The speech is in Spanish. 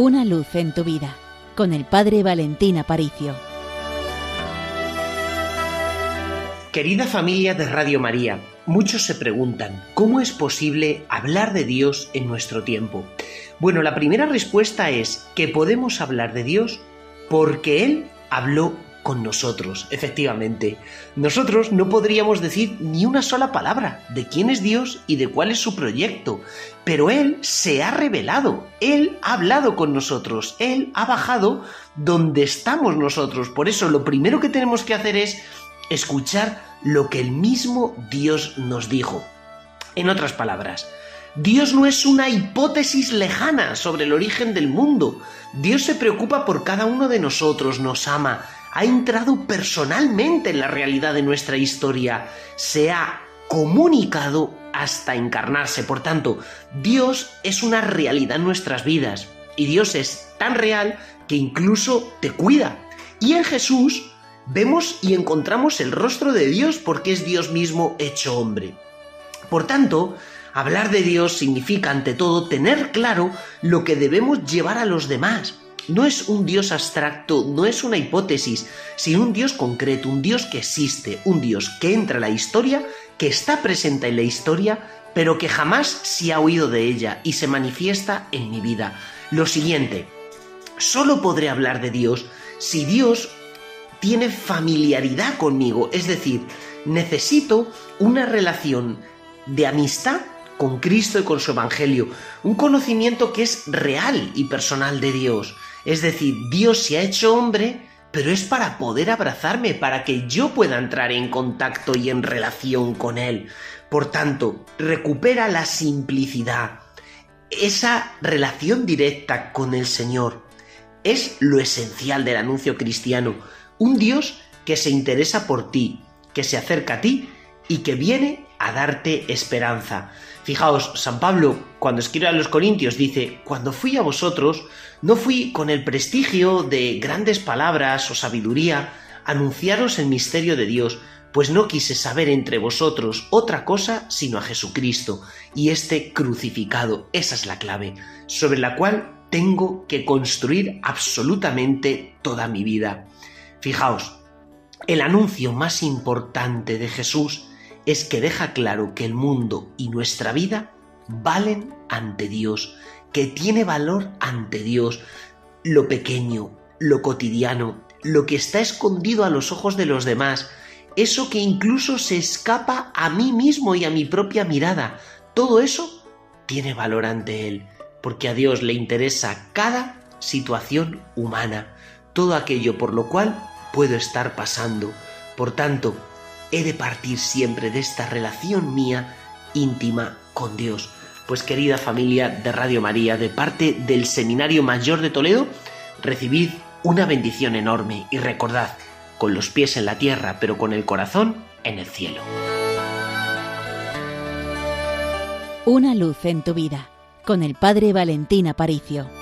Una luz en tu vida con el Padre Valentín Aparicio. Querida familia de Radio María, muchos se preguntan, ¿cómo es posible hablar de Dios en nuestro tiempo? Bueno, la primera respuesta es que podemos hablar de Dios porque Él habló con nosotros, efectivamente. Nosotros no podríamos decir ni una sola palabra de quién es Dios y de cuál es su proyecto, pero Él se ha revelado, Él ha hablado con nosotros, Él ha bajado donde estamos nosotros. Por eso lo primero que tenemos que hacer es escuchar lo que el mismo Dios nos dijo. En otras palabras, Dios no es una hipótesis lejana sobre el origen del mundo. Dios se preocupa por cada uno de nosotros, nos ama, ha entrado personalmente en la realidad de nuestra historia, se ha comunicado hasta encarnarse. Por tanto, Dios es una realidad en nuestras vidas y Dios es tan real que incluso te cuida. Y en Jesús vemos y encontramos el rostro de Dios porque es Dios mismo hecho hombre. Por tanto, hablar de Dios significa ante todo tener claro lo que debemos llevar a los demás no es un Dios abstracto, no es una hipótesis, sino un Dios concreto, un Dios que existe, un Dios que entra en la historia, que está presente en la historia, pero que jamás se ha oído de ella y se manifiesta en mi vida. Lo siguiente, solo podré hablar de Dios si Dios tiene familiaridad conmigo, es decir, necesito una relación de amistad con Cristo y con su Evangelio, un conocimiento que es real y personal de Dios. Es decir, Dios se ha hecho hombre, pero es para poder abrazarme, para que yo pueda entrar en contacto y en relación con Él. Por tanto, recupera la simplicidad, esa relación directa con el Señor. Es lo esencial del anuncio cristiano. Un Dios que se interesa por ti, que se acerca a ti y que viene a darte esperanza. Fijaos, San Pablo, cuando escribe a los Corintios, dice, cuando fui a vosotros, no fui con el prestigio de grandes palabras o sabiduría, anunciaros el misterio de Dios, pues no quise saber entre vosotros otra cosa sino a Jesucristo y este crucificado. Esa es la clave, sobre la cual tengo que construir absolutamente toda mi vida. Fijaos, el anuncio más importante de Jesús es que deja claro que el mundo y nuestra vida valen ante Dios, que tiene valor ante Dios lo pequeño, lo cotidiano, lo que está escondido a los ojos de los demás, eso que incluso se escapa a mí mismo y a mi propia mirada, todo eso tiene valor ante Él, porque a Dios le interesa cada situación humana, todo aquello por lo cual puedo estar pasando. Por tanto, he de partir siempre de esta relación mía íntima con Dios. Pues querida familia de Radio María, de parte del Seminario Mayor de Toledo, recibid una bendición enorme y recordad, con los pies en la tierra, pero con el corazón en el cielo. Una luz en tu vida, con el Padre Valentín Aparicio.